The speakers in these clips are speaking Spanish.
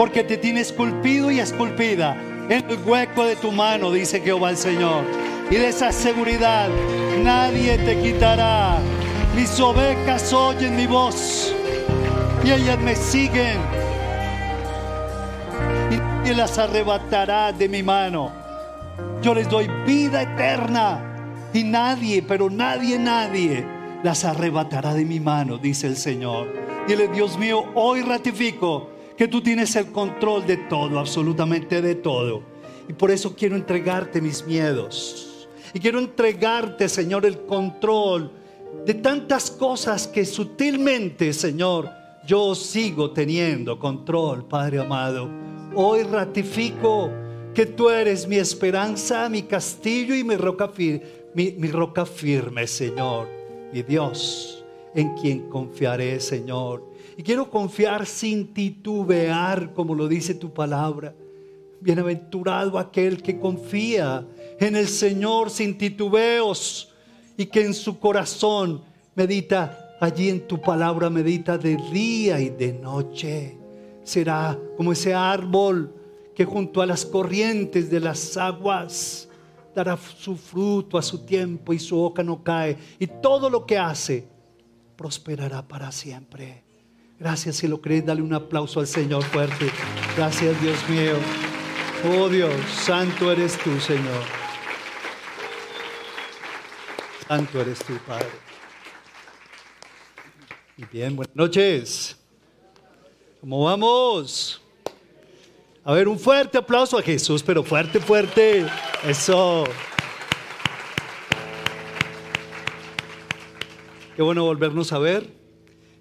porque te tiene esculpido y esculpida en el hueco de tu mano, dice Jehová el Señor. Y de esa seguridad nadie te quitará. Mis ovejas oyen mi voz y ellas me siguen y las arrebatará de mi mano. Yo les doy vida eterna y nadie, pero nadie, nadie las arrebatará de mi mano, dice el Señor. Dile, Dios mío, hoy ratifico que tú tienes el control de todo, absolutamente de todo. Y por eso quiero entregarte mis miedos. Y quiero entregarte, Señor, el control de tantas cosas que sutilmente, Señor, yo sigo teniendo control, Padre amado. Hoy ratifico que tú eres mi esperanza, mi castillo y mi roca, mi roca firme, Señor, mi Dios, en quien confiaré, Señor. Y quiero confiar sin titubear, como lo dice tu palabra. Bienaventurado aquel que confía en el Señor sin titubeos y que en su corazón medita allí en tu palabra, medita de día y de noche. Será como ese árbol que junto a las corrientes de las aguas dará su fruto a su tiempo y su hoja no cae. Y todo lo que hace prosperará para siempre. Gracias si lo crees, dale un aplauso al Señor fuerte. Gracias Dios mío. Oh Dios, santo eres tú, Señor. Santo eres tú, Padre. Y bien, buenas noches. ¿Cómo vamos? A ver, un fuerte aplauso a Jesús, pero fuerte, fuerte. Eso. Qué bueno volvernos a ver.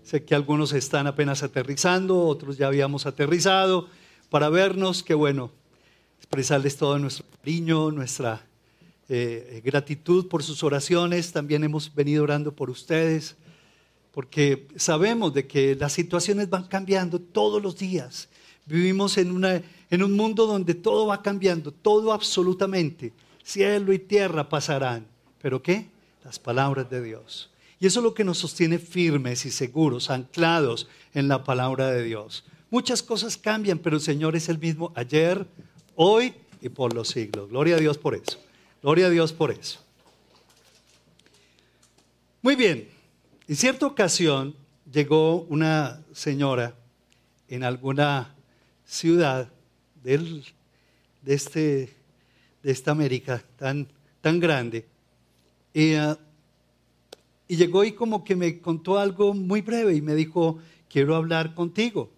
Sé que algunos están apenas aterrizando, otros ya habíamos aterrizado para vernos. Qué bueno expresarles todo nuestro cariño, nuestra eh, gratitud por sus oraciones. También hemos venido orando por ustedes, porque sabemos de que las situaciones van cambiando todos los días Vivimos en, una, en un mundo donde todo va cambiando, todo absolutamente. Cielo y tierra pasarán. ¿Pero qué? Las palabras de Dios. Y eso es lo que nos sostiene firmes y seguros, anclados en la palabra de Dios. Muchas cosas cambian, pero el Señor es el mismo ayer, hoy y por los siglos. Gloria a Dios por eso. Gloria a Dios por eso. Muy bien. En cierta ocasión llegó una señora en alguna ciudad de, este, de esta América tan, tan grande. Ah, y llegó y como que me contó algo muy breve y me dijo, quiero hablar contigo.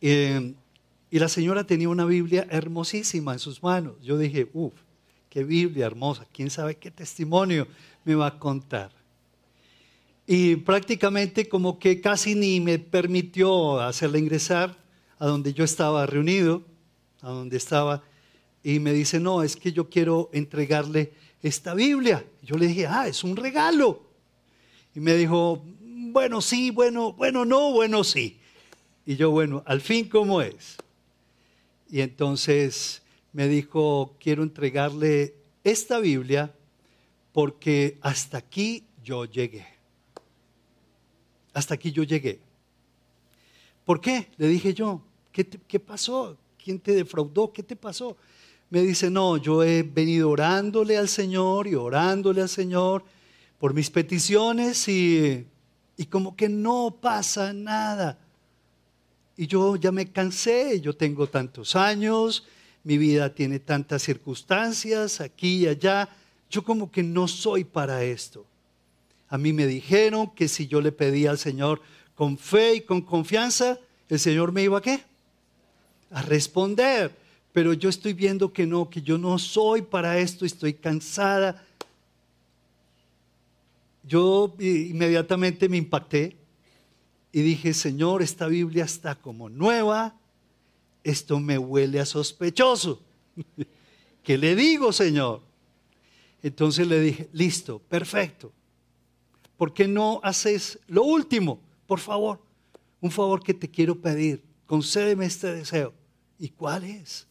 Eh, y la señora tenía una Biblia hermosísima en sus manos. Yo dije, uff, qué Biblia hermosa, quién sabe qué testimonio me va a contar y prácticamente como que casi ni me permitió hacerla ingresar a donde yo estaba reunido, a donde estaba, y me dice, no, es que yo quiero entregarle esta Biblia. Yo le dije, ah, es un regalo. Y me dijo, bueno, sí, bueno, bueno, no, bueno, sí. Y yo, bueno, al fin, ¿cómo es? Y entonces me dijo, quiero entregarle esta Biblia porque hasta aquí yo llegué. Hasta aquí yo llegué. ¿Por qué? Le dije yo, ¿qué, ¿qué, pasó? ¿Quién te defraudó? ¿Qué te pasó? Me dice, no, yo he venido orándole al Señor y orándole al Señor por mis peticiones y, y como que no pasa nada. Y yo ya me cansé, yo tengo tantos años, mi vida tiene tantas circunstancias aquí y allá, yo como que no soy para esto. A mí me dijeron que si yo le pedía al Señor con fe y con confianza, el Señor me iba a qué? A responder. Pero yo estoy viendo que no, que yo no soy para esto, estoy cansada. Yo inmediatamente me impacté y dije, Señor, esta Biblia está como nueva, esto me huele a sospechoso. ¿Qué le digo, Señor? Entonces le dije, listo, perfecto. ¿por qué no haces lo último? Por favor, un favor que te quiero pedir, concédeme este deseo. ¿Y cuál es?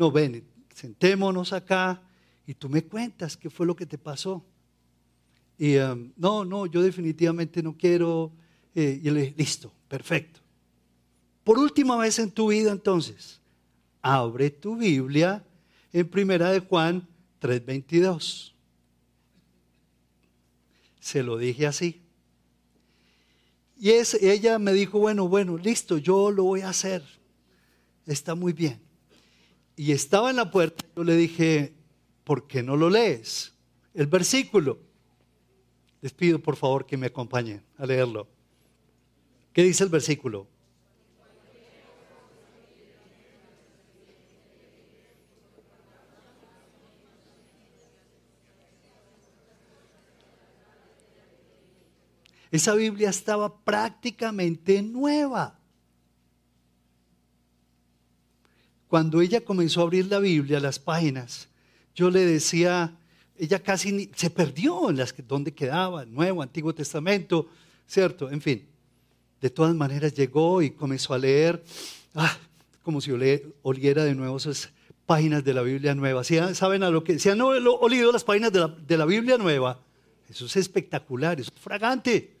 No, ven, sentémonos acá y tú me cuentas qué fue lo que te pasó. Y um, no, no, yo definitivamente no quiero. Eh, y le listo, perfecto. Por última vez en tu vida entonces, abre tu Biblia en Primera de Juan 3:22. Se lo dije así. Y es, ella me dijo, bueno, bueno, listo, yo lo voy a hacer. Está muy bien. Y estaba en la puerta, yo le dije, ¿por qué no lo lees? El versículo. Les pido por favor que me acompañen a leerlo. ¿Qué dice el versículo? Esa Biblia estaba prácticamente nueva. Cuando ella comenzó a abrir la Biblia, las páginas, yo le decía, ella casi se perdió en las que, donde quedaba, Nuevo, Antiguo Testamento, ¿cierto? En fin, de todas maneras llegó y comenzó a leer, ah, como si oliera de nuevo esas páginas de la Biblia nueva. ¿Saben a lo que? ¿Se han olido las páginas de la, de la Biblia nueva? Eso es espectacular, eso es fragante.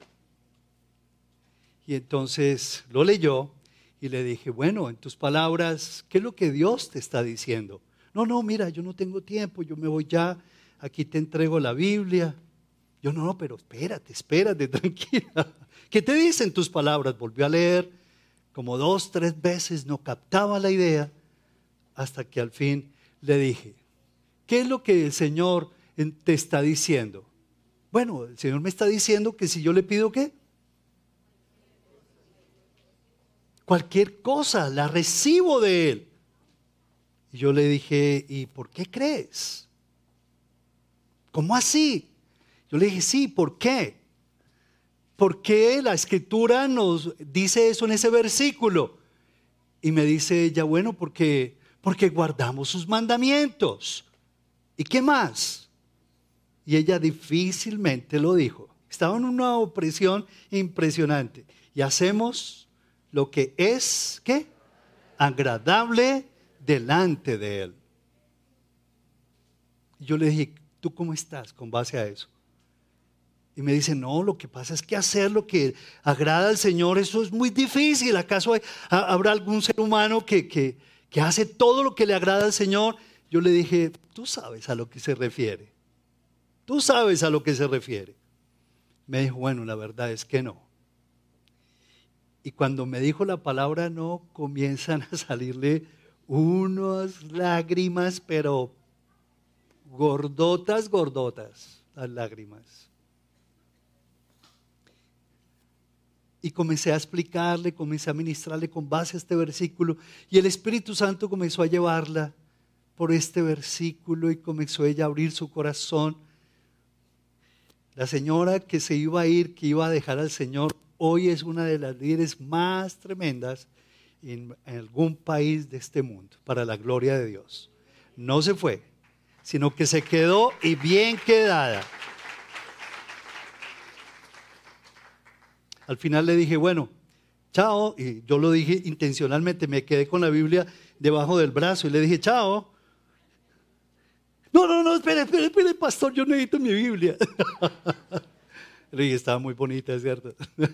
Y entonces lo leyó y le dije, bueno, en tus palabras, ¿qué es lo que Dios te está diciendo? No, no, mira, yo no tengo tiempo, yo me voy ya, aquí te entrego la Biblia. Yo no, no, pero espérate, espérate, tranquila. ¿Qué te dicen tus palabras? Volvió a leer como dos, tres veces, no captaba la idea, hasta que al fin le dije, ¿qué es lo que el Señor te está diciendo? Bueno, el Señor me está diciendo que si yo le pido qué, cualquier cosa, la recibo de Él. Y yo le dije, ¿y por qué crees? ¿Cómo así? Yo le dije, sí, ¿por qué? ¿Por qué la escritura nos dice eso en ese versículo? Y me dice ella, bueno, porque, porque guardamos sus mandamientos. ¿Y qué más? Y ella difícilmente lo dijo. Estaba en una opresión impresionante. Y hacemos lo que es, ¿qué? Agradable delante de Él. Yo le dije, ¿tú cómo estás con base a eso? Y me dice, no, lo que pasa es que hacer lo que agrada al Señor, eso es muy difícil. ¿Acaso habrá algún ser humano que, que, que hace todo lo que le agrada al Señor? Yo le dije, tú sabes a lo que se refiere. Tú sabes a lo que se refiere. Me dijo, bueno, la verdad es que no. Y cuando me dijo la palabra no, comienzan a salirle unas lágrimas, pero gordotas, gordotas, las lágrimas. Y comencé a explicarle, comencé a ministrarle con base a este versículo. Y el Espíritu Santo comenzó a llevarla por este versículo y comenzó ella a abrir su corazón. La señora que se iba a ir, que iba a dejar al Señor, hoy es una de las líderes más tremendas en, algún país de este mundo, para la gloria de Dios. No se fue, sino que se quedó y bien quedada. Al final le dije, bueno, chao, y yo lo dije intencionalmente, me quedé con la Biblia debajo del brazo y le dije, chao. No, no, no, espere, espere, espere, pastor, yo necesito mi Biblia. Estaba muy bonita, es cierto.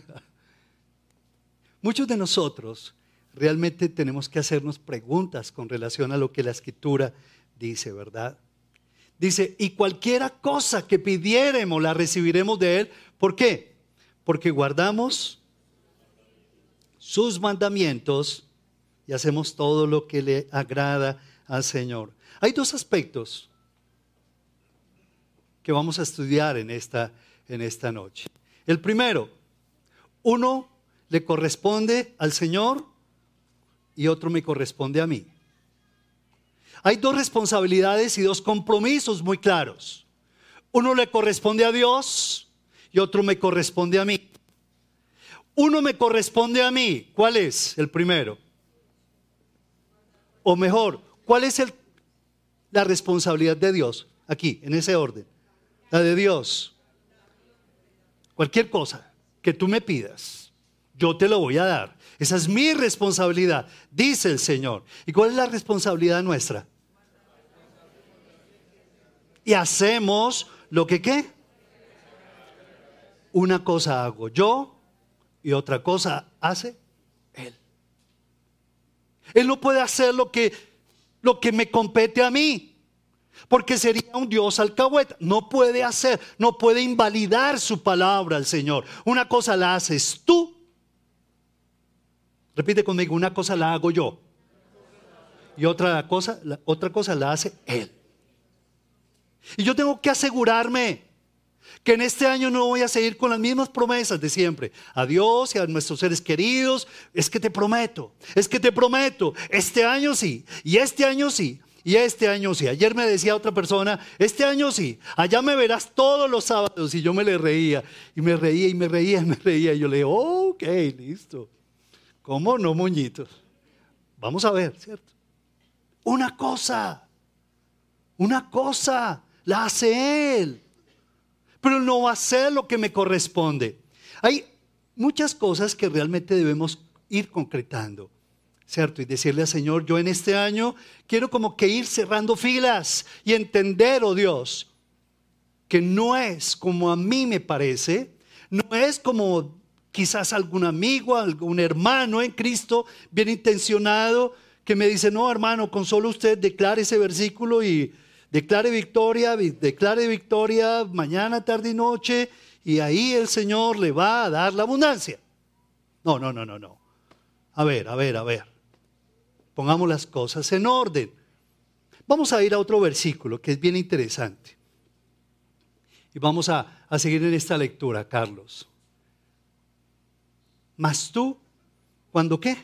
Muchos de nosotros realmente tenemos que hacernos preguntas con relación a lo que la escritura dice, ¿verdad? Dice, y cualquiera cosa que pidiéremos la recibiremos de Él. ¿Por qué? Porque guardamos sus mandamientos y hacemos todo lo que le agrada al Señor. Hay dos aspectos que vamos a estudiar en esta en esta noche. El primero, uno le corresponde al Señor y otro me corresponde a mí. Hay dos responsabilidades y dos compromisos muy claros. Uno le corresponde a Dios y otro me corresponde a mí. Uno me corresponde a mí. ¿Cuál es el primero? O mejor, ¿cuál es el, la responsabilidad de Dios? Aquí, en ese orden. La de Dios. Cualquier cosa que tú me pidas, yo te lo voy a dar. Esa es mi responsabilidad, dice el Señor. ¿Y cuál es la responsabilidad nuestra? Y hacemos lo que qué. Una cosa hago yo y otra cosa hace Él. Él no puede hacer lo que, lo que me compete a mí. Porque sería un Dios alcahueta. No puede hacer, no puede invalidar su palabra al Señor. Una cosa la haces tú. Repite conmigo, una cosa la hago yo. Y otra cosa, otra cosa la hace Él. Y yo tengo que asegurarme que en este año no voy a seguir con las mismas promesas de siempre. A Dios y a nuestros seres queridos. Es que te prometo, es que te prometo. Este año sí, y este año sí, y este año sí. Ayer me decía otra persona, este año sí, allá me verás todos los sábados. Y yo me le reía, y me reía, y me reía, y me reía. Y yo le digo, ok, listo. ¿Cómo no, moñitos? Vamos a ver, ¿cierto? Una cosa, una cosa la hace Él pero no va a ser lo que me corresponde. Hay muchas cosas que realmente debemos ir concretando, ¿cierto? Y decirle al Señor, yo en este año quiero como que ir cerrando filas y entender, oh Dios, que no es como a mí me parece, no es como quizás algún amigo, algún hermano en Cristo bien intencionado que me dice, no hermano, con solo usted declare ese versículo y Declare victoria, declare victoria mañana, tarde y noche, y ahí el Señor le va a dar la abundancia. No, no, no, no, no. A ver, a ver, a ver. Pongamos las cosas en orden. Vamos a ir a otro versículo que es bien interesante. Y vamos a, a seguir en esta lectura, Carlos. Mas tú, cuando qué?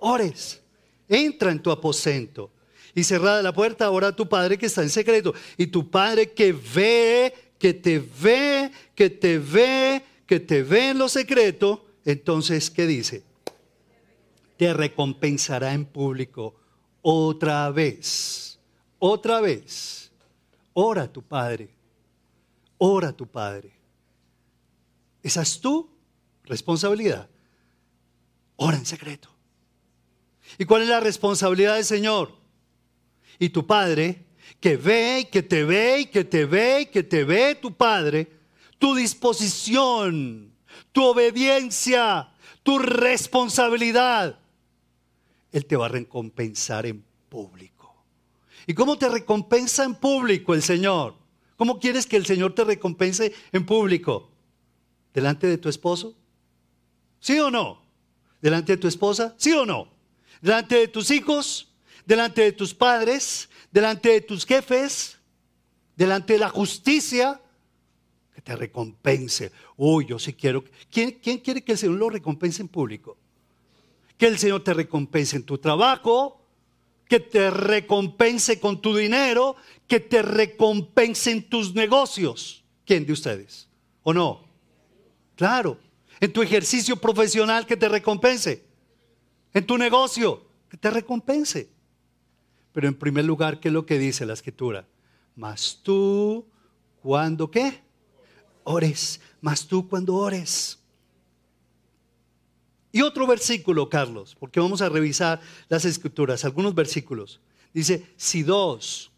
Ores, entra en tu aposento y cerrada la puerta, ahora tu Padre que está en secreto. Y tu Padre que ve, que te ve, que te ve, que te ve en lo secreto, entonces, ¿qué dice? Te recompensará en público otra vez, otra vez. Ora a tu Padre, ora a tu Padre. Esa es tu responsabilidad. Ora en secreto. ¿Y cuál es la responsabilidad del Señor? y tu Padre, que ve y que te ve y que te ve y que te ve tu Padre, tu disposición, tu obediencia, tu responsabilidad, Él te va a recompensar en público. ¿Y cómo te recompensa en público el Señor? ¿Cómo quieres que el Señor te recompense en público? ¿Delante de tu esposo? ¿Sí o no? ¿Delante de tu esposa? ¿Sí o no? ¿Delante de tus hijos? delante de tus padres, delante de tus jefes, delante de la justicia, que te recompense. Uy, yo sí quiero. ¿Quién, ¿Quién quiere que el Señor lo recompense en público? Que el Señor te recompense en tu trabajo, que te recompense con tu dinero, que te recompense en tus negocios. ¿Quién de ustedes? ¿O no? Claro. En tu ejercicio profesional que te recompense. En tu negocio que te recompense. Pero en primer lugar, ¿qué es lo que dice la escritura? Mas tú, cuando qué? Ores, mas tú cuando ores. Y otro versículo, Carlos, porque vamos a revisar las escrituras, algunos versículos. Dice, si dos,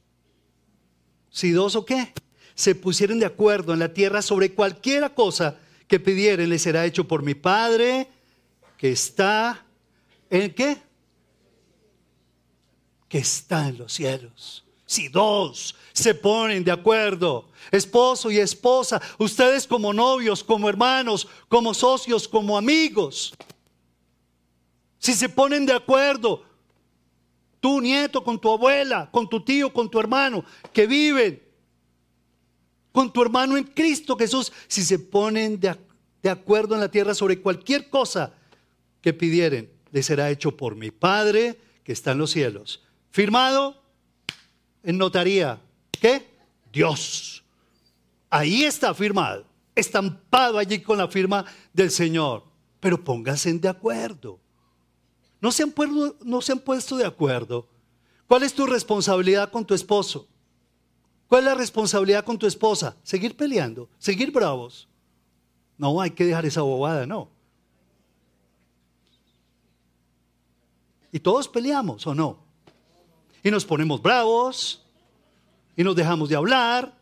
si dos o qué, se pusieren de acuerdo en la tierra sobre cualquiera cosa que pidieren, le será hecho por mi Padre que está en qué? que está en los cielos. Si dos se ponen de acuerdo, esposo y esposa, ustedes como novios, como hermanos, como socios, como amigos, si se ponen de acuerdo, tu nieto con tu abuela, con tu tío, con tu hermano, que viven con tu hermano en Cristo Jesús, si se ponen de, acuerdo en la tierra sobre cualquier cosa que pidieren, les será hecho por mi Padre que está en los cielos. Firmado en notaría. ¿Qué? Dios. Ahí está firmado, estampado allí con la firma del Señor. Pero pónganse de acuerdo. No se, han puesto, no se han puesto de acuerdo. ¿Cuál es tu responsabilidad con tu esposo? ¿Cuál es la responsabilidad con tu esposa? Seguir peleando, seguir bravos. No, hay que dejar esa bobada, no. Y todos peleamos, ¿o no? y nos ponemos bravos y nos dejamos de hablar.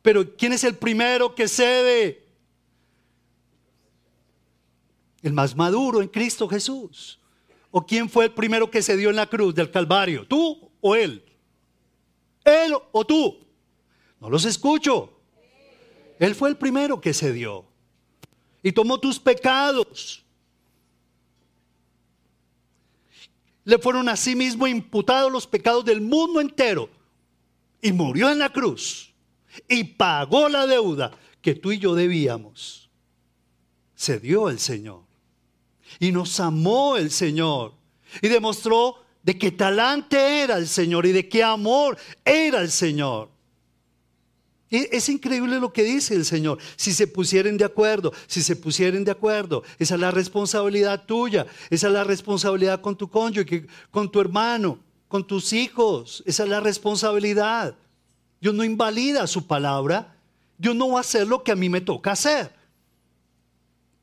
Pero ¿quién es el primero que cede? El más maduro en Cristo Jesús. ¿O quién fue el primero que se dio en la cruz del Calvario? ¿Tú o él? ¿Él o tú? No los escucho. Él fue el primero que se dio. Y tomó tus pecados. Le fueron a sí mismo imputados los pecados del mundo entero. Y murió en la cruz. Y pagó la deuda que tú y yo debíamos. Se dio el Señor. Y nos amó el Señor. Y demostró de qué talante era el Señor y de qué amor era el Señor. Es increíble lo que dice el Señor. Si se pusieren de acuerdo, si se pusieren de acuerdo, esa es la responsabilidad tuya, esa es la responsabilidad con tu cónyuge, con tu hermano, con tus hijos, esa es la responsabilidad. Dios no invalida su palabra, Dios no va a hacer lo que a mí me toca hacer.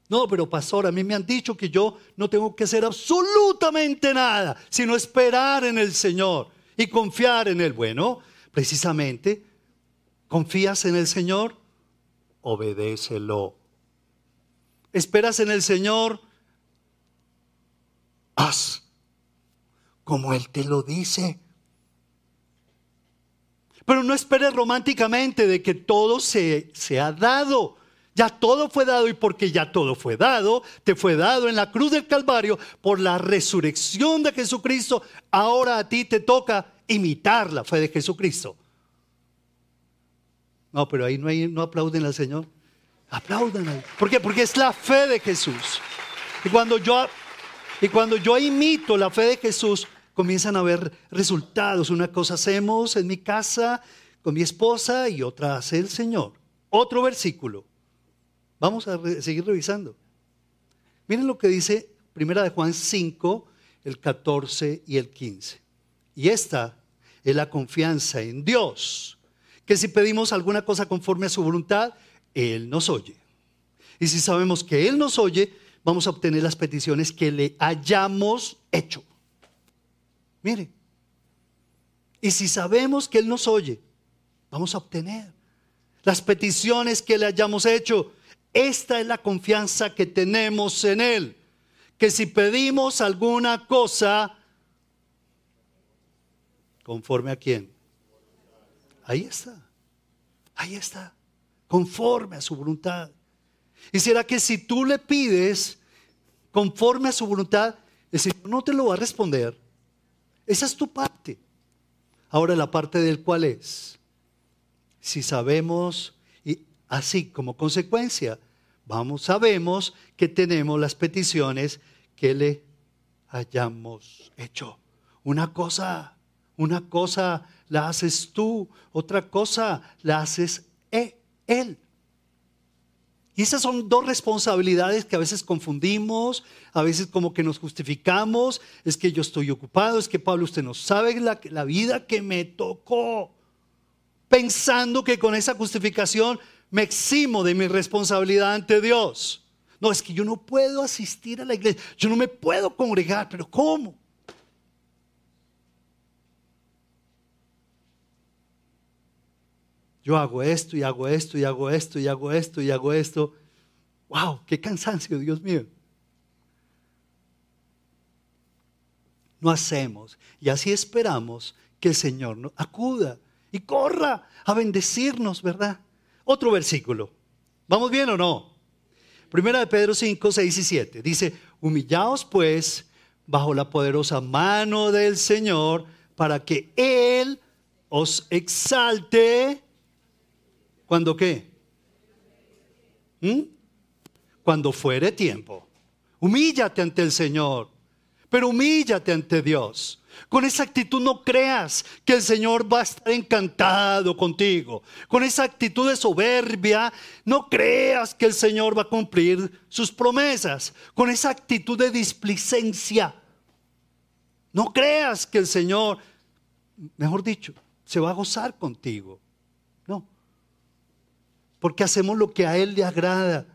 No, pero pastor, a mí me han dicho que yo no tengo que hacer absolutamente nada, sino esperar en el Señor y confiar en Él. Bueno, precisamente ¿Confías en el Señor? Obedécelo. ¿Esperas en el Señor? Haz como Él te lo dice. Pero no esperes románticamente de que todo se, se ha dado. Ya todo fue dado y porque ya todo fue dado, te fue dado en la cruz del Calvario por la resurrección de Jesucristo. Ahora a ti te toca imitar la fe de Jesucristo. No, pero ahí no, no aplauden al Señor. Aplaudan. ¿Por qué? Porque es la fe de Jesús. Y cuando yo, y cuando yo imito la fe de Jesús, comienzan a haber resultados. Una cosa hacemos en mi casa con mi esposa y otra hace el Señor. Otro versículo. Vamos a seguir revisando. Miren lo que dice Primera de Juan 5, el 14 y el 15. Y esta es la confianza en Dios que si pedimos alguna cosa conforme a su voluntad, Él nos oye. Y si sabemos que Él nos oye, vamos a obtener las peticiones que le hayamos hecho. Mire, y si sabemos que Él nos oye, vamos a obtener las peticiones que le hayamos hecho. Esta es la confianza que tenemos en Él. Que si pedimos alguna cosa, conforme a quién? Ahí está. Ahí está. Conforme a su voluntad. Y será que si tú le pides conforme a su voluntad, el Señor no te lo va a responder. Esa es tu parte. Ahora la parte del cual es. Si sabemos y así como consecuencia, vamos, sabemos que tenemos las peticiones que le hayamos hecho. Una cosa, una cosa la haces tú, otra cosa la haces e, él. Y esas son dos responsabilidades que a veces confundimos, a veces como que nos justificamos, es que yo estoy ocupado, es que Pablo usted no sabe la, la vida que me tocó, pensando que con esa justificación me eximo de mi responsabilidad ante Dios. No, es que yo no puedo asistir a la iglesia, yo no me puedo congregar, pero ¿cómo? yo hago esto y hago esto y hago esto y hago esto y hago esto. ¡Wow! ¡Qué cansancio, Dios mío! No hacemos y así esperamos que el Señor nos acuda y corra a bendecirnos, ¿verdad? Otro versículo. ¿Vamos bien o no? Primera de Pedro 5, 6 y 7. Dice, humillaos pues bajo la poderosa mano del Señor para que Él os exalte ¿Cuándo qué? ¿Mm? Cuando fuere tiempo. Humíllate ante el Señor, pero humíllate ante Dios. Con esa actitud no creas que el Señor va a estar encantado contigo. Con esa actitud de soberbia, no creas que el Señor va a cumplir sus promesas. Con esa actitud de displicencia, no creas que el Señor, mejor dicho, se va a gozar contigo porque hacemos lo que a Él le agrada.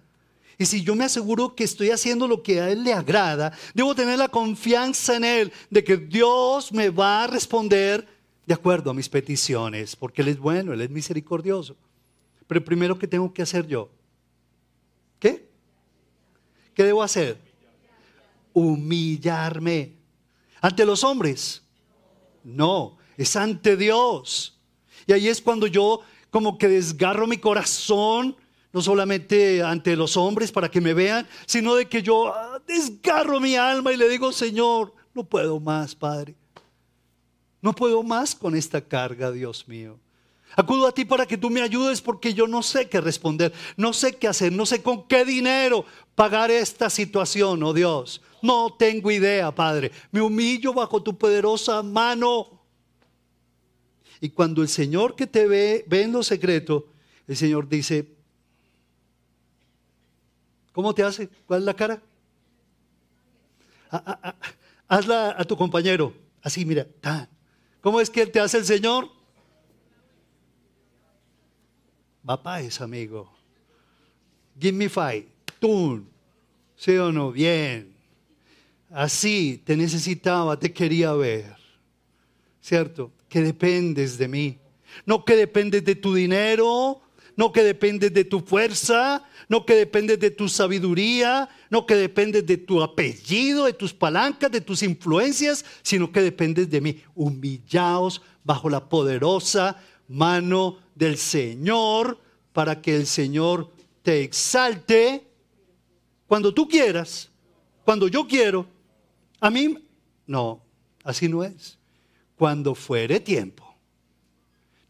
Y si yo me aseguro que estoy haciendo lo que a Él le agrada, debo tener la confianza en Él de que Dios me va a responder de acuerdo a mis peticiones, porque Él es bueno, Él es misericordioso. Pero primero, ¿qué tengo que hacer yo? ¿Qué? ¿Qué debo hacer? Humillarme. ¿Ante los hombres? No, es ante Dios. Y ahí es cuando yo como que desgarro mi corazón, no solamente ante los hombres para que me vean, sino de que yo ah, desgarro mi alma y le digo, Señor, no puedo más, Padre. No puedo más con esta carga, Dios mío. Acudo a ti para que tú me ayudes porque yo no sé qué responder, no sé qué hacer, no sé con qué dinero pagar esta situación, oh Dios. No tengo idea, Padre. Me humillo bajo tu poderosa mano. Y cuando el Señor que te ve, ve en lo secreto, el Señor dice, ¿cómo te hace? ¿Cuál es la cara? Ah, ah, ah, hazla a tu compañero. Así, mira. ¿Cómo es que te hace el Señor? Va es amigo. Give me five. Tun. ¿Sí o no? Bien. Así te necesitaba, te quería ver. ¿Cierto? Que dependes de mí. No que dependes de tu dinero, no que dependes de tu fuerza, no que dependes de tu sabiduría, no que dependes de tu apellido, de tus palancas, de tus influencias, sino que dependes de mí. Humillaos bajo la poderosa mano del Señor para que el Señor te exalte cuando tú quieras, cuando yo quiero. A mí, no, así no es. Cuando fuere tiempo.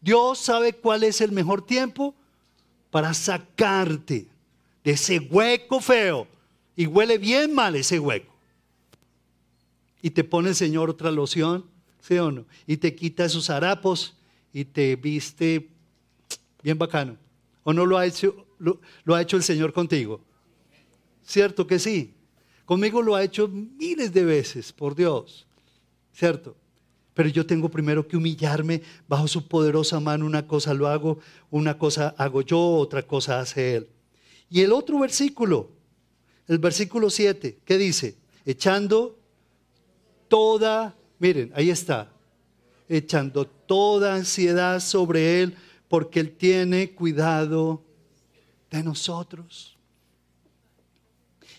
Dios sabe cuál es el mejor tiempo para sacarte de ese hueco feo. Y huele bien mal ese hueco. Y te pone el Señor otra loción, ¿sí o no? Y te quita esos harapos y te viste bien bacano. ¿O no lo ha hecho, lo, ha hecho el Señor contigo? ¿Cierto que sí? Conmigo lo ha hecho miles de veces, por Dios. ¿Cierto? Pero yo tengo primero que humillarme bajo su poderosa mano. Una cosa lo hago, una cosa hago yo, otra cosa hace Él. Y el otro versículo, el versículo 7, ¿qué dice? Echando toda, miren, ahí está, echando toda ansiedad sobre Él, porque Él tiene cuidado de nosotros.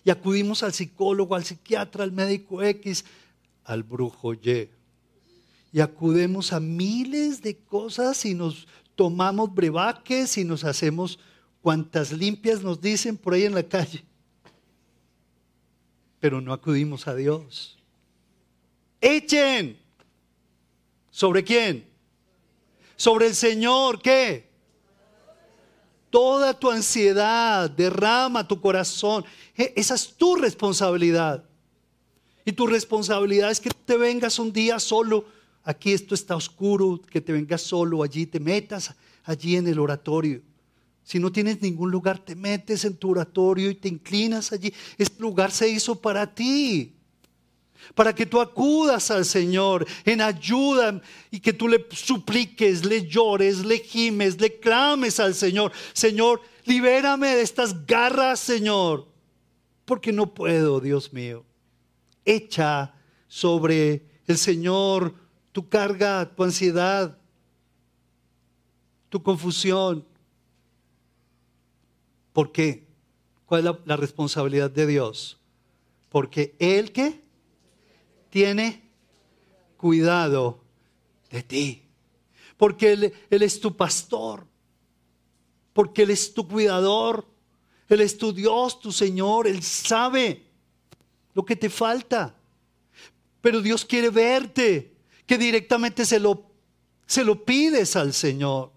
Y acudimos al psicólogo, al psiquiatra, al médico X, al brujo Y. Y acudemos a miles de cosas y nos tomamos brebaques y nos hacemos cuantas limpias nos dicen por ahí en la calle. Pero no acudimos a Dios. Echen. ¿Sobre quién? Sobre el Señor, ¿qué? Toda tu ansiedad, derrama tu corazón. E, esa es tu responsabilidad. Y tu responsabilidad es que te vengas un día solo. Aquí esto está oscuro, que te vengas solo allí, te metas allí en el oratorio. Si no tienes ningún lugar, te metes en tu oratorio y te inclinas allí. Este lugar se hizo para ti para que tú acudas al Señor en ayuda y que tú le supliques, le llores, le gimes, le clames al Señor. Señor, libérame de estas garras, Señor, porque no puedo, Dios mío. Echa sobre el Señor tu carga, tu ansiedad, tu confusión. ¿Por qué? ¿Cuál es la, responsabilidad de Dios? Porque Él que tiene cuidado de ti. Porque él, él, es tu pastor. Porque Él es tu cuidador. Él es tu Dios, tu Señor. Él sabe lo que te falta. Pero Dios quiere verte. Que directamente se lo, se lo pides al Señor.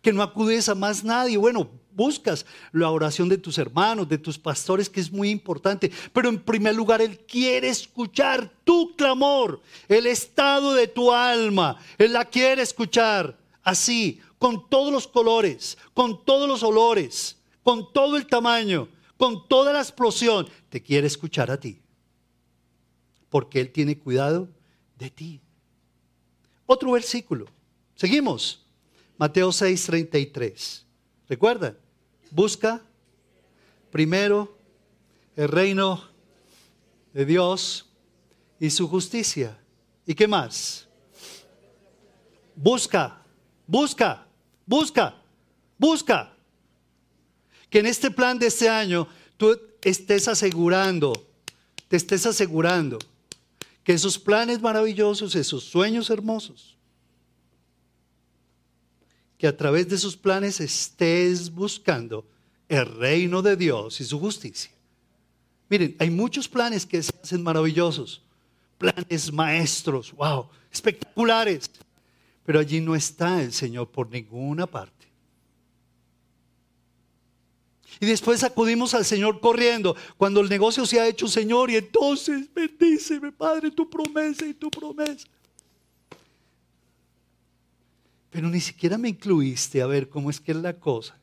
Que no acudes a más nadie. Bueno, buscas la oración de tus hermanos, de tus pastores, que es muy importante. Pero en primer lugar, Él quiere escuchar tu clamor, el estado de tu alma. Él la quiere escuchar así, con todos los colores, con todos los olores, con todo el tamaño, con toda la explosión. Te quiere escuchar a ti. Porque Él tiene cuidado de ti. Otro versículo. Seguimos. Mateo 6:33. ¿Recuerda? Busca primero el reino de Dios y su justicia. ¿Y qué más? Busca, busca, busca, busca. Que en este plan de este año tú estés asegurando, te estés asegurando que esos planes maravillosos, esos sueños hermosos, que a través de esos planes estés buscando el reino de Dios y su justicia. Miren, hay muchos planes que se hacen maravillosos, planes maestros, wow, espectaculares, pero allí no está el Señor por ninguna parte. Y después acudimos al Señor corriendo cuando el negocio se ha hecho Señor y entonces bendíceme Padre tu promesa y tu promesa. Pero ni siquiera me incluiste a ver cómo es que es la cosa.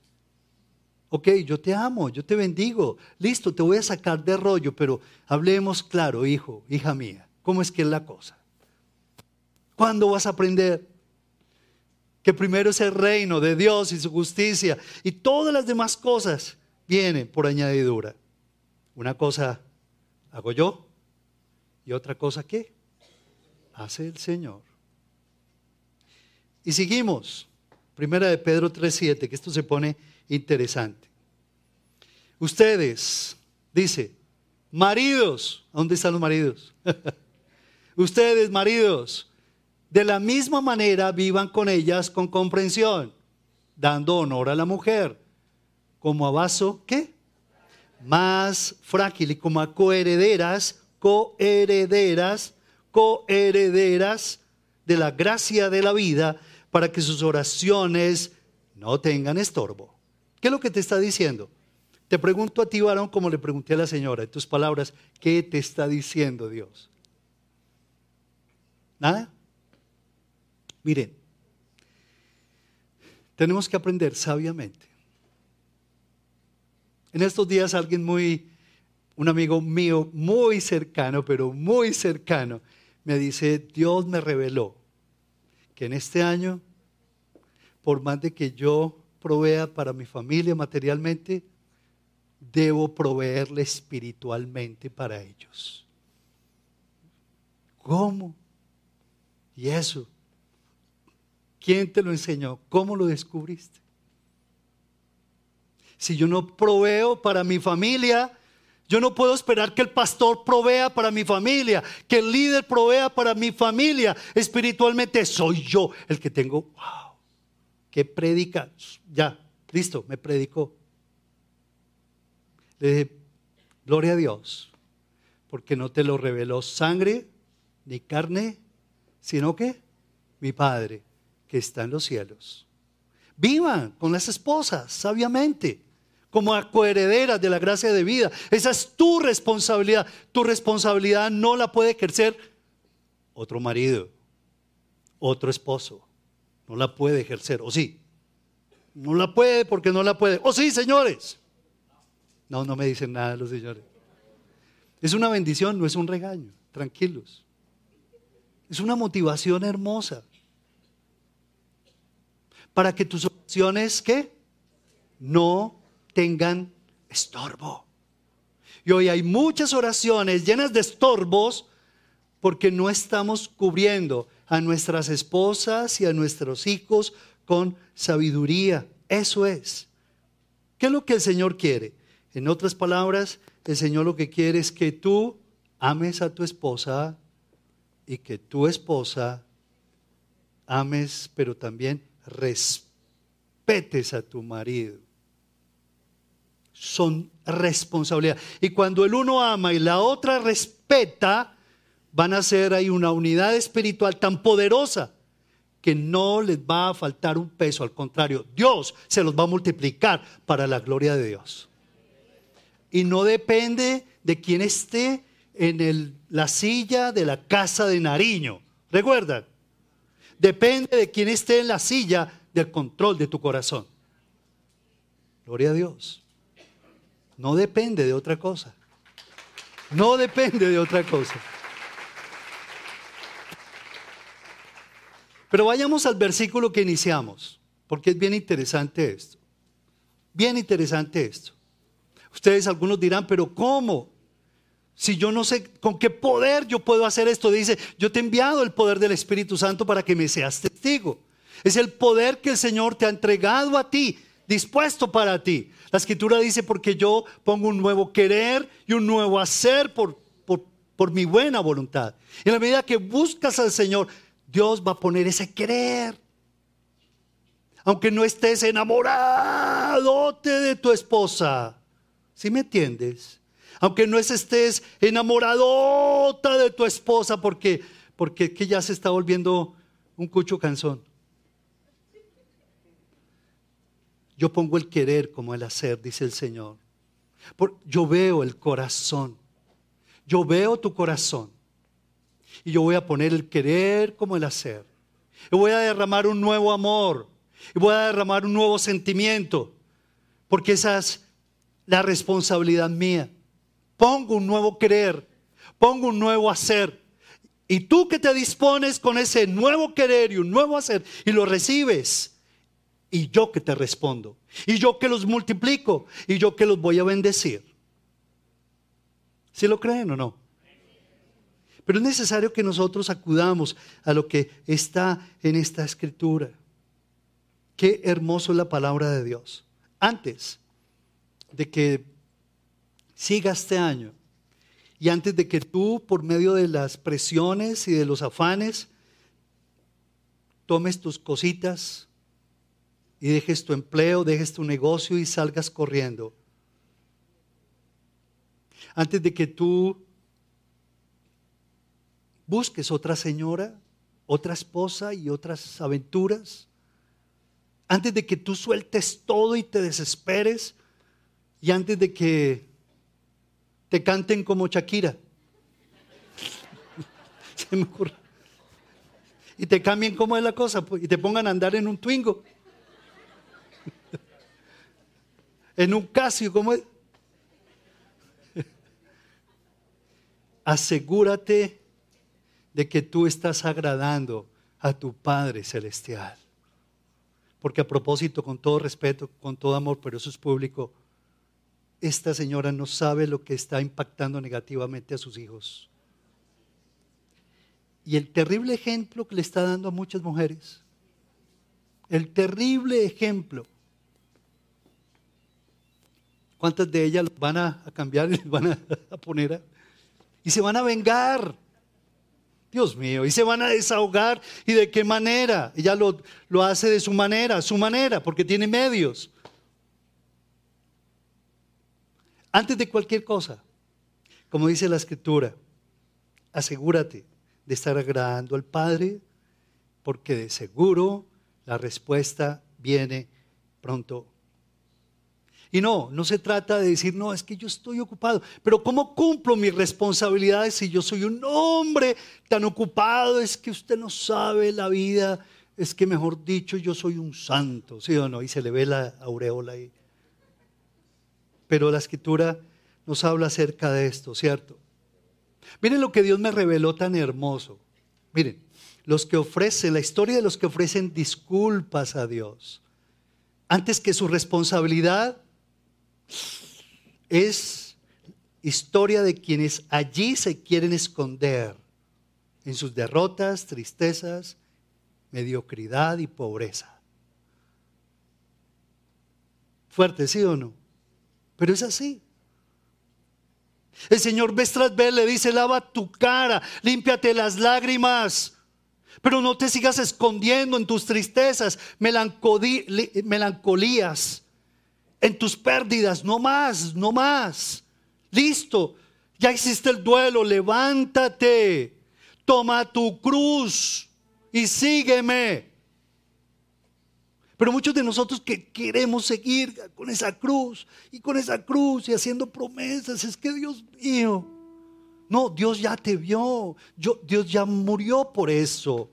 Ok, yo te amo, yo te bendigo. Listo, te voy a sacar de rollo, pero hablemos claro, hijo, hija mía, ¿cómo es que es la cosa? ¿Cuándo vas a aprender? Que primero es el reino de Dios y su justicia y todas las demás cosas viene por añadidura. Una cosa hago yo y otra cosa ¿qué? Hace el Señor. Y seguimos. Primera de Pedro 3.7, que esto se pone interesante. Ustedes, dice, maridos, ¿dónde están los maridos? Ustedes, maridos, de la misma manera vivan con ellas con comprensión, dando honor a la mujer como a vaso, ¿qué? Más frágil y como a coherederas, coherederas, coherederas de la gracia de la vida para que sus oraciones no tengan estorbo. ¿Qué es lo que te está diciendo? Te pregunto a ti, varón, como le pregunté a la señora, en tus palabras, ¿qué te está diciendo Dios? ¿Nada? Miren, tenemos que aprender sabiamente en estos días alguien muy, un amigo mío muy cercano, pero muy cercano, me dice, Dios me reveló que en este año, por más de que yo provea para mi familia materialmente, debo proveerle espiritualmente para ellos. ¿Cómo? ¿Y eso? ¿Quién te lo enseñó? ¿Cómo lo descubriste? Si yo no proveo para mi familia, yo no puedo esperar que el pastor provea para mi familia, que el líder provea para mi familia. Espiritualmente soy yo el que tengo, wow, que predica. Ya, listo, me predicó. Le dije, gloria a Dios, porque no te lo reveló sangre ni carne, sino que mi Padre que está en los cielos. Vivan con las esposas sabiamente como coherederas de la gracia de vida. Esa es tu responsabilidad. Tu responsabilidad no la puede ejercer otro marido, otro esposo. No la puede ejercer, ¿o sí? No la puede porque no la puede. ¿O sí, señores? No, no me dicen nada los señores. Es una bendición, no es un regaño. Tranquilos. Es una motivación hermosa. Para que tus opciones, ¿qué? No tengan estorbo. Y hoy hay muchas oraciones llenas de estorbos porque no estamos cubriendo a nuestras esposas y a nuestros hijos con sabiduría. Eso es. ¿Qué es lo que el Señor quiere? En otras palabras, el Señor lo que quiere es que tú ames a tu esposa y que tu esposa ames, pero también respetes a tu marido son responsabilidad. Y cuando el uno ama y la otra respeta, van a ser ahí una unidad espiritual tan poderosa que no les va a faltar un peso, al contrario, Dios se los va a multiplicar para la gloria de Dios. Y no depende de quién esté en la silla de la casa de Nariño. ¿Recuerdan? Depende de quién esté en la silla del control de tu corazón. Gloria a Dios. No depende de otra cosa. No depende de otra cosa. Pero vayamos al versículo que iniciamos, porque es bien interesante esto. Bien interesante esto. Ustedes algunos dirán, pero ¿cómo? Si yo no sé con qué poder yo puedo hacer esto, dice, yo te he enviado el poder del Espíritu Santo para que me seas testigo. Es el poder que el Señor te ha entregado a ti dispuesto para ti. La escritura dice, porque yo pongo un nuevo querer y un nuevo hacer por, por mi buena voluntad. En la medida que buscas al Señor, Dios va a poner ese querer. Aunque no estés enamorado de tu esposa. ¿Sí me entiendes? Aunque no estés enamoradota de tu esposa porque, porque que ya se está volviendo un cucho canzón. Yo pongo el querer como el hacer, dice el Señor. yo veo el corazón. Yo veo tu corazón. Y yo voy a poner el querer como el hacer. Y voy a derramar un nuevo amor. Y voy a derramar un nuevo sentimiento. Porque esa es la responsabilidad mía. Pongo un nuevo querer. Pongo un nuevo hacer. Y tú que te dispones con ese nuevo querer y un nuevo hacer y lo recibes y yo que te respondo, y yo que los multiplico, y yo que los voy a bendecir. ¿Sí lo creen o no? Pero es necesario que nosotros acudamos a lo que está en esta escritura. Qué hermoso es la palabra de Dios. Antes de que siga este año y antes de que tú, por medio de las presiones y de los afanes, tomes tus cositas, y dejes tu empleo, dejes tu negocio y salgas corriendo. Antes de que tú busques otra señora, otra esposa y otras aventuras. Antes de que tú sueltes todo y te desesperes. Y antes de que te canten como Shakira. Se me ocurre. Y te cambien cómo es la cosa pues, y te pongan a andar en un Twingo. En un Casio, como es? Asegúrate de que tú estás agradando a tu Padre Celestial. Porque a propósito, con todo respeto, con todo amor, pero eso es público, esta señora no sabe lo que está impactando negativamente a sus hijos. Y el terrible ejemplo que le está dando a muchas mujeres, el terrible ejemplo ¿Cuántas de ellas van a, cambiar y van a, poner y se van a vengar? Dios mío, y se van a desahogar. ¿Y de qué manera? Ella lo, lo hace de su manera, su manera, porque tiene medios. Antes de cualquier cosa, como dice la escritura, asegúrate de estar agradando al Padre, porque de seguro la respuesta viene pronto y no, no se trata de decir, no, es que yo estoy ocupado, pero ¿cómo cumplo mis responsabilidades si yo soy un hombre tan ocupado? Es que usted no sabe la vida, es que mejor dicho, yo soy un santo, ¿sí o no? Y se le ve la aureola ahí. Pero la escritura nos habla acerca de esto, ¿cierto? Miren lo que Dios me reveló tan hermoso. Miren, los que ofrecen, la historia de los que ofrecen disculpas a Dios, antes que su responsabilidad es historia de quienes allí se quieren esconder en sus derrotas, tristezas, mediocridad y pobreza. Fuerte, ¿sí o no? Pero es así. El Señor vez tras vez le dice, lava tu cara, límpiate las lágrimas, pero no te sigas escondiendo en tus tristezas, melancolías en tus pérdidas, no más, no más. Listo, ya existe el duelo, levántate, toma tu cruz y sígueme. Pero muchos de nosotros que queremos seguir con esa cruz y con esa cruz y haciendo promesas, es que Dios mío, no, Dios ya te vio, Dios ya murió por eso.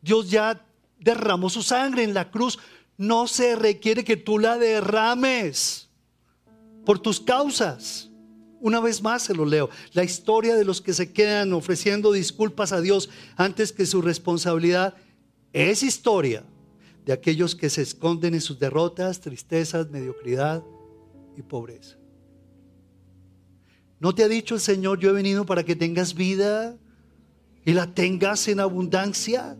Dios ya derramó su sangre en la cruz no se requiere que tú la derrames por tus causas. Una vez más se lo leo. La historia de los que se quedan ofreciendo disculpas a Dios antes que su responsabilidad es historia de aquellos que se esconden en sus derrotas, tristezas, mediocridad y pobreza. ¿No te ha dicho el Señor, yo he venido para que tengas vida y la tengas en abundancia?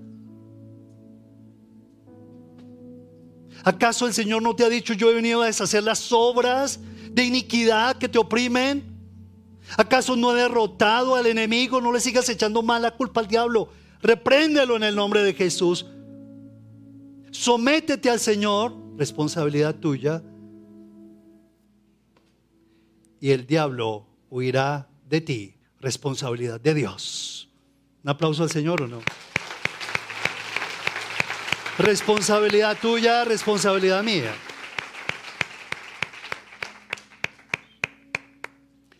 ¿Acaso el Señor no te ha dicho, yo he venido a deshacer las obras de iniquidad que te oprimen? ¿Acaso no he derrotado al enemigo? No le sigas echando mala culpa al diablo. Repréndelo en el nombre de Jesús. Sométete al Señor, responsabilidad tuya. Y el diablo huirá de ti, responsabilidad de Dios. Un aplauso al Señor o no? Responsabilidad tuya, responsabilidad mía.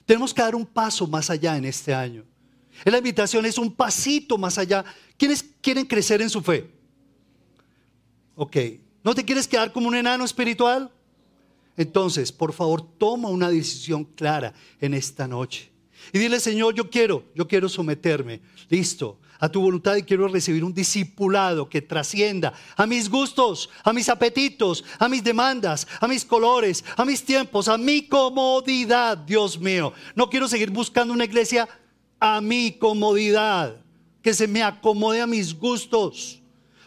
Tenemos que dar un paso más allá en este año. La invitación es un pasito más allá. ¿Quiénes quieren crecer en su fe? Ok. ¿No te quieres quedar como un enano espiritual? Entonces, por favor, toma una decisión clara en esta noche. Y dile, Señor, yo quiero, yo quiero someterme. Listo a tu voluntad y quiero recibir un discipulado que trascienda a mis gustos, a mis apetitos, a mis demandas, a mis colores, a mis tiempos, a mi comodidad, Dios mío. No quiero seguir buscando una iglesia a mi comodidad, que se me acomode a mis gustos.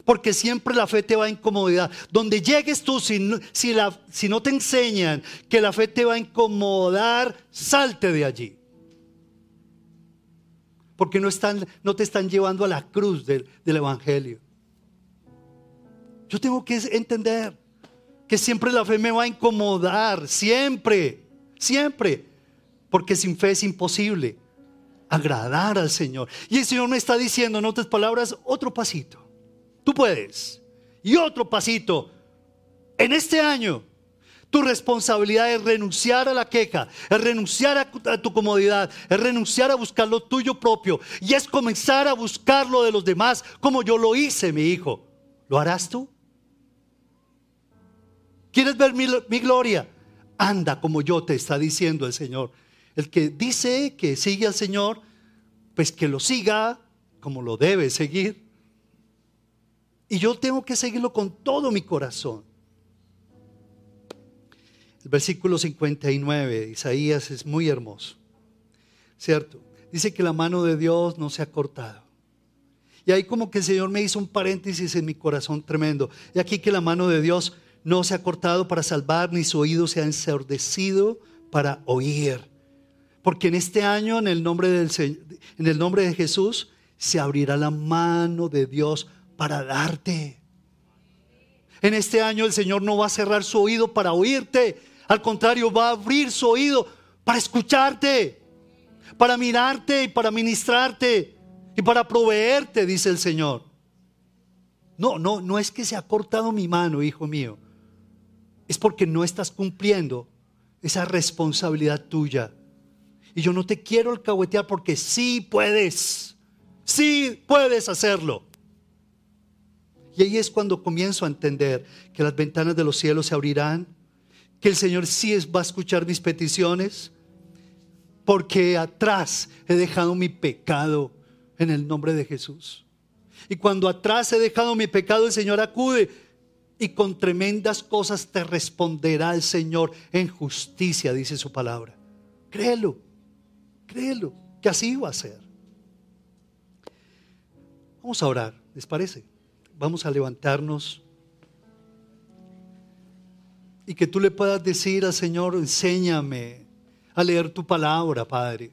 Porque siempre la fe te va a incomodidad. Donde llegues tú, la, si no te enseñan que la fe te va a incomodar, salte de allí porque no, están, no te están llevando a la cruz del, del Evangelio. Yo tengo que entender que siempre la fe me va a incomodar, siempre, siempre, porque sin fe es imposible agradar al Señor. Y el Señor me está diciendo en otras palabras, otro pasito. Tú puedes. Y otro pasito. En este año tu responsabilidad es renunciar a la queja, es renunciar a, tu comodidad, es renunciar a buscar lo tuyo propio y es comenzar a buscar lo de los demás como yo lo hice, mi hijo. ¿Lo harás tú? ¿Quieres ver mi, mi gloria? Anda como yo te está diciendo el Señor. El que dice que sigue al Señor, pues que lo siga como lo debe seguir. Y yo tengo que seguirlo con todo mi corazón. Versículo 59 de Isaías es muy hermoso, ¿cierto? Dice que la mano de Dios no se ha cortado. Y ahí como que el Señor me hizo un paréntesis en mi corazón tremendo. Y aquí que la mano de Dios no se ha cortado para salvar, ni su oído se ha ensordecido para oír. Porque en este año, en el nombre, del, en el nombre de Jesús, se abrirá la mano de Dios para darte. En este año el Señor no va a cerrar su oído para oírte, al contrario, va a abrir su oído para escucharte, para mirarte y para ministrarte y para proveerte, dice el Señor. No, no, no es que se ha cortado mi mano, hijo mío. Es porque no estás cumpliendo esa responsabilidad tuya. Y yo no te quiero alcahuetear porque sí puedes. Sí puedes hacerlo. Y ahí es cuando comienzo a entender que las ventanas de los cielos se abrirán que el Señor sí va a escuchar mis peticiones, porque atrás he dejado mi pecado en el nombre de Jesús. Y cuando atrás he dejado mi pecado, el Señor acude y con tremendas cosas te responderá el Señor en justicia, dice su palabra. Créelo, créelo, que así va a ser. Vamos a orar, ¿les parece? Vamos a levantarnos y que tú le puedas decir al Señor, enséñame a leer tu palabra, Padre.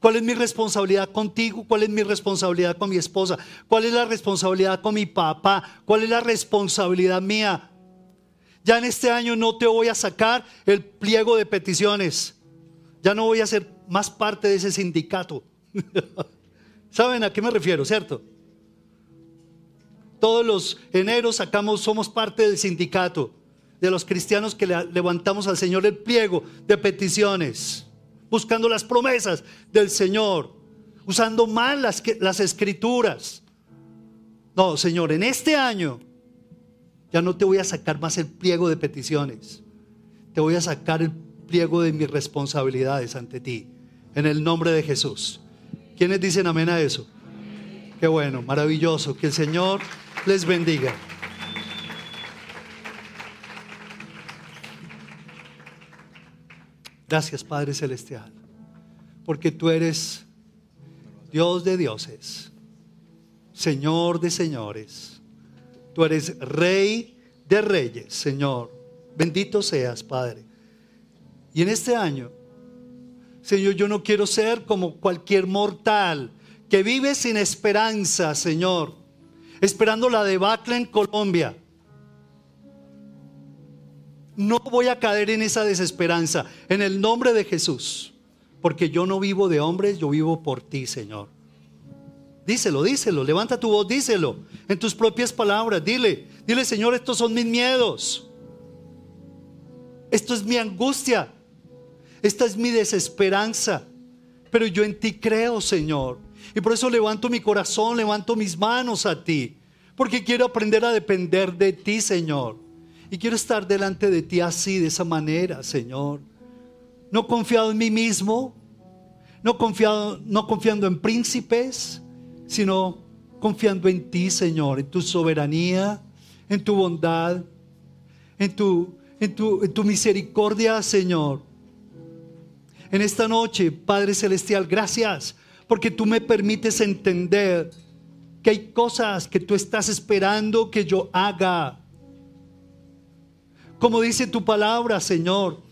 ¿Cuál es mi responsabilidad contigo? ¿Cuál es mi responsabilidad con mi esposa? ¿Cuál es la responsabilidad con mi papá? ¿Cuál es la responsabilidad mía? Ya en este año no te voy a sacar el pliego de peticiones. Ya no voy a ser más parte de ese sindicato. ¿Saben a qué me refiero, cierto? Todos los eneros sacamos, somos parte del sindicato de los cristianos que levantamos al Señor el pliego de peticiones, buscando las promesas del Señor, usando mal las, las escrituras. No, Señor, en este año ya no te voy a sacar más el pliego de peticiones, te voy a sacar el pliego de mis responsabilidades ante ti, en el nombre de Jesús. ¿Quiénes dicen amén a eso? Qué bueno, maravilloso, que el Señor les bendiga. Gracias Padre Celestial, porque tú eres Dios de dioses, Señor de señores, tú eres Rey de reyes, Señor. Bendito seas, Padre. Y en este año Señor, yo no quiero ser como cualquier mortal que vive sin esperanza, Señor, esperando la debacle en Colombia. No voy a caer en esa desesperanza, en el nombre de Jesús, porque yo no vivo de hombres, yo vivo por ti, Señor. Díselo, díselo, levanta tu voz, díselo en tus propias palabras, dile, dile, Señor, estos son mis miedos. Esto es mi angustia. Esta es mi desesperanza. Pero yo en ti creo, Señor. Y por eso levanto mi corazón, levanto mis manos a ti. Porque quiero aprender a depender de ti, Señor. Y quiero estar delante de ti así, de esa manera, Señor. No confiado en mí mismo, no, confiado, no confiando en príncipes, sino confiando en ti, Señor, en tu soberanía, en tu bondad, en tu, en tu, en tu misericordia, Señor. En esta noche, Padre Celestial, gracias porque tú me permites entender que hay cosas que tú estás esperando que yo haga. Como dice tu palabra, Señor.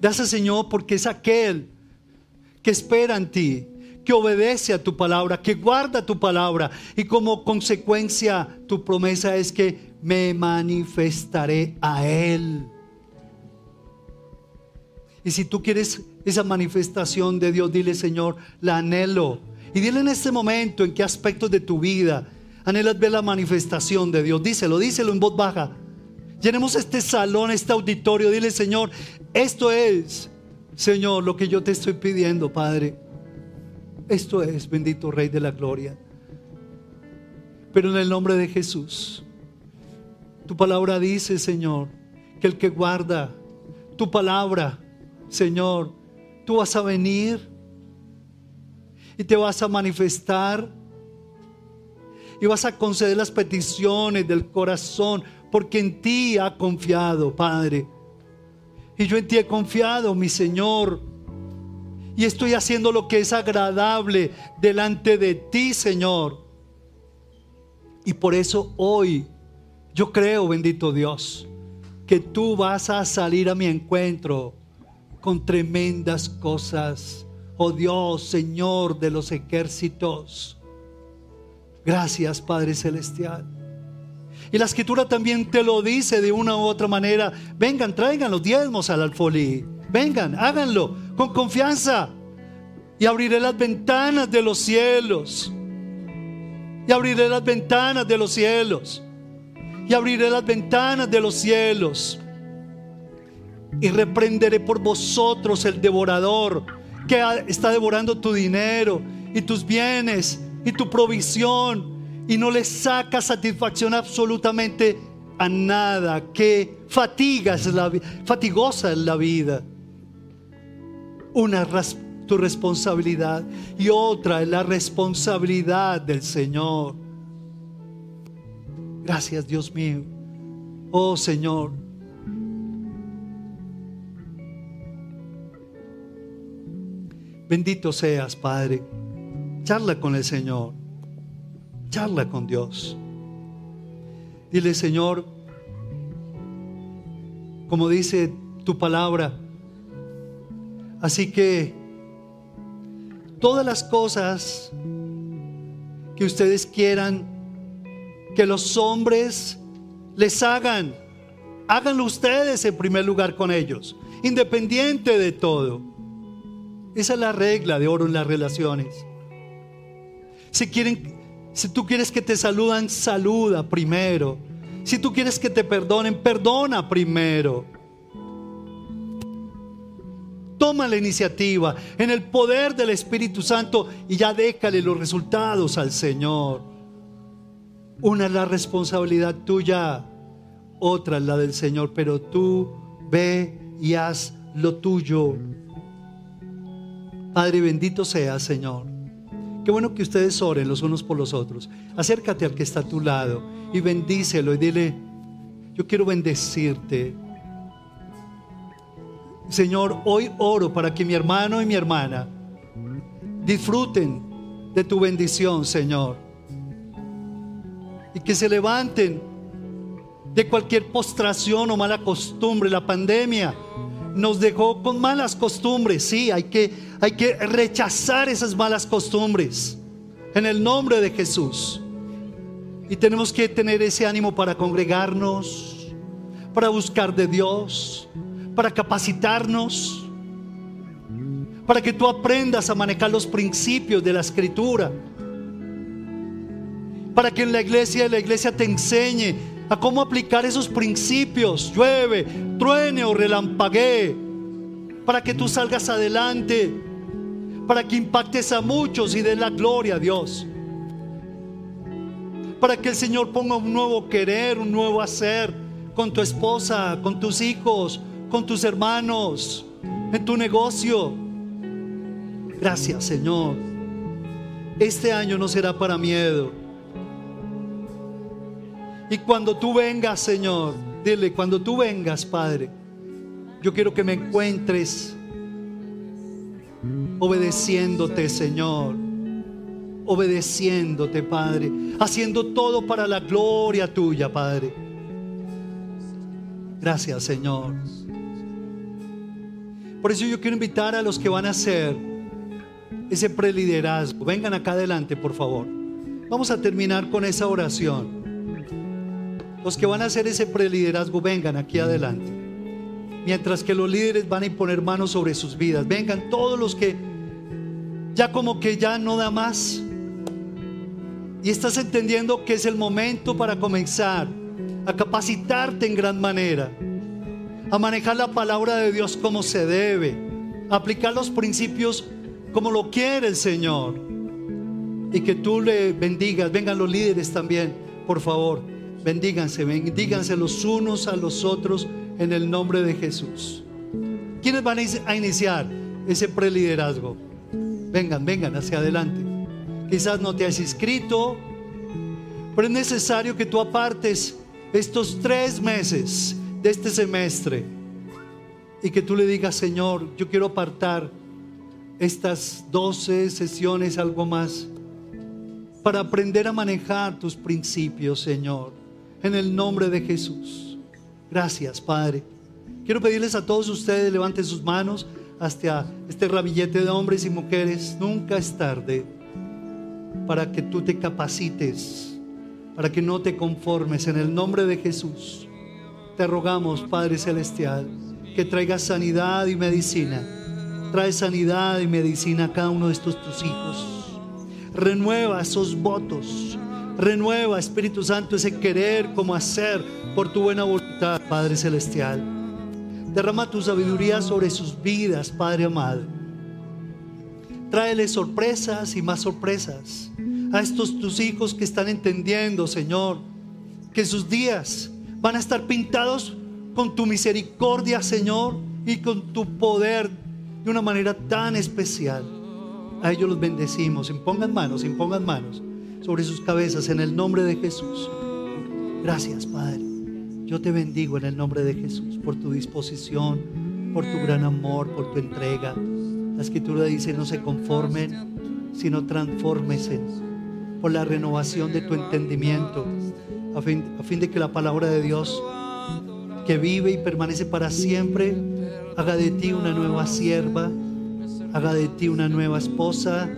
Gracias, Señor, porque es aquel que espera en ti, que obedece a tu palabra, que guarda tu palabra. Y como consecuencia, tu promesa es que me manifestaré a Él. Y si tú quieres esa manifestación de Dios, dile Señor, la anhelo. Y dile en este momento en qué aspectos de tu vida anhelas ver la manifestación de Dios. Díselo, díselo en voz baja. Llenemos este salón, este auditorio. Dile Señor, esto es, Señor, lo que yo te estoy pidiendo, Padre. Esto es, bendito Rey de la Gloria. Pero en el nombre de Jesús, tu palabra dice, Señor, que el que guarda tu palabra, Señor, tú vas a venir y te vas a manifestar y vas a conceder las peticiones del corazón, porque en ti ha confiado, Padre. Y yo en ti he confiado, mi Señor. Y estoy haciendo lo que es agradable delante de ti, Señor. Y por eso hoy yo creo, bendito Dios, que tú vas a salir a mi encuentro con tremendas cosas. Oh Dios, Señor de los ejércitos. Gracias, Padre Celestial. Y la escritura también te lo dice de una u otra manera. Vengan, traigan los diezmos al alfolí. Vengan, háganlo con confianza. Y abriré las ventanas de los cielos. Y abriré las ventanas de los cielos. Y abriré las ventanas de los cielos y reprenderé por vosotros el devorador que está devorando tu dinero y tus bienes y tu provisión y no le saca satisfacción absolutamente a nada, que fatiga la, fatigosa es la vida. Una es tu responsabilidad y otra es la responsabilidad del Señor. Gracias Dios mío. Oh Señor, Bendito seas, Padre. Charla con el Señor. Charla con Dios. Dile, Señor, como dice tu palabra, así que todas las cosas que ustedes quieran que los hombres les hagan, háganlo ustedes en primer lugar con ellos, independiente de todo. Esa es la regla de oro en las relaciones. Si si tú quieres que te saludan, saluda primero. Si tú quieres que te perdonen, perdona primero. Toma la iniciativa en el poder del Espíritu Santo y ya déjale los resultados al Señor. Una es la responsabilidad tuya, otra es la del Señor, pero tú ve y haz lo tuyo. Padre, bendito sea, Señor. Qué bueno que ustedes oren los unos por los otros. Acércate al que está a tu lado y bendícelo y dile, yo quiero bendecirte. Señor, hoy oro para que mi hermano y mi hermana disfruten de tu bendición, Señor. Y que se levanten de cualquier postración o mala costumbre. La pandemia nos dejó con malas costumbres. Sí, hay que, hay que rechazar esas malas costumbres en el nombre de Jesús. Y tenemos que tener ese ánimo para congregarnos, para buscar de Dios, para capacitarnos, para que tú aprendas a manejar los principios de la escritura, para que en la iglesia, la iglesia te enseñe a cómo aplicar esos principios, llueve, truene o relampaguee, para que tú salgas adelante, para que impactes a muchos y des la gloria a Dios. Para que el Señor ponga un nuevo querer, un nuevo hacer con tu esposa, con tus hijos, con tus hermanos, en tu negocio. Gracias, Señor. Este año no será para miedo y cuando tú vengas, Señor, dile, cuando tú vengas, Padre, yo quiero que me encuentres obedeciéndote, Señor. Obedeciéndote, Padre. Haciendo todo para la gloria tuya, Padre. Gracias, Señor. Por eso yo quiero invitar a los que van a hacer ese preliderazgo. Vengan acá adelante, por favor. Vamos a terminar con esa oración. Los que van a hacer ese preliderazgo, vengan aquí adelante. Mientras que los líderes van a imponer manos sobre sus vidas. Vengan todos los que ya como que ya no da más. Y estás entendiendo que es el momento para comenzar a capacitarte en gran manera. A manejar la palabra de Dios como se debe. Aplicar los principios como lo quiere el Señor. Y que tú le bendigas. Vengan los líderes también, por favor Bendíganse, bendíganse los unos a los otros en el nombre de Jesús. ¿Quiénes van a iniciar ese preliderazgo? Vengan, vengan hacia adelante. Quizás no te has inscrito, pero es necesario que tú apartes estos tres meses de este semestre y que tú le digas, Señor, yo quiero apartar estas 12 sesiones, algo más, para aprender a manejar tus principios, Señor en el nombre de Jesús. Gracias, Padre. Quiero pedirles a todos ustedes, levanten sus manos hasta este ramillete de hombres y mujeres. Nunca es tarde para que tú te capacites, para que no te conformes. En el nombre de Jesús, te rogamos, Padre Celestial, que traigas sanidad y medicina. Trae sanidad y medicina a cada uno de estos tus hijos. Renueva esos votos Renueva, Espíritu Santo, ese querer como hacer por tu buena voluntad, Padre Celestial. Derrama tu sabiduría sobre sus vidas, Padre amado. Tráele sorpresas y más sorpresas a estos tus hijos que están entendiendo, Señor, que sus días van a estar pintados con tu misericordia, Señor, y con tu poder de una manera tan especial. A ellos los bendecimos. Impongan manos, impongan manos sobre sus cabezas en el nombre de Jesús. Gracias, Padre. Yo te bendigo en el nombre de Jesús por tu disposición, por tu gran amor, por tu entrega. La escritura dice, no se conformen, sino transfórmense por la renovación de tu entendimiento, a fin, a fin de que la palabra de Dios, que vive y permanece para siempre, haga de ti una nueva sierva, haga de ti una nueva esposa,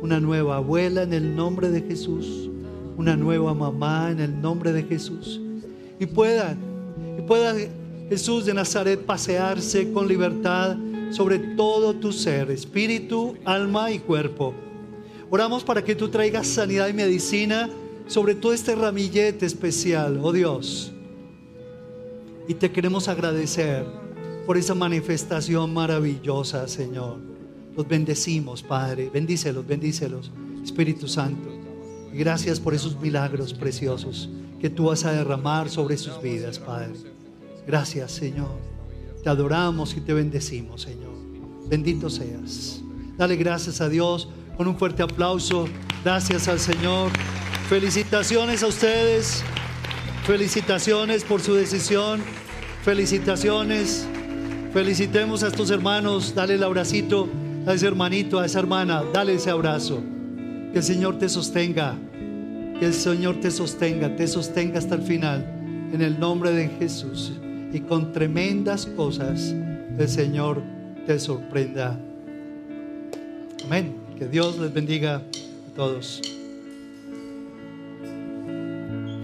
una nueva abuela en el nombre de Jesús, una nueva mamá en el nombre de Jesús. Y pueda, y pueda Jesús de Nazaret pasearse con libertad sobre todo tu ser, espíritu, alma y cuerpo. Oramos para que tú traigas sanidad y medicina sobre todo este ramillete especial, oh Dios. Y te queremos agradecer por esa manifestación maravillosa, Señor. Los bendecimos, Padre. Bendícelos, bendícelos, Espíritu Santo. Gracias por esos milagros preciosos que tú vas a derramar sobre sus vidas, Padre. Gracias, Señor. Te adoramos y te bendecimos, Señor. Bendito seas. Dale gracias a Dios con un fuerte aplauso. Gracias al Señor. Felicitaciones a ustedes. Felicitaciones por su decisión. Felicitaciones. Felicitemos a estos hermanos. Dale el abracito a ese hermanito, a esa hermana, dale ese abrazo. Que el Señor te sostenga, que el Señor te sostenga, te sostenga hasta el final, en el nombre de Jesús. Y con tremendas cosas el Señor te sorprenda. Amén. Que Dios les bendiga a todos.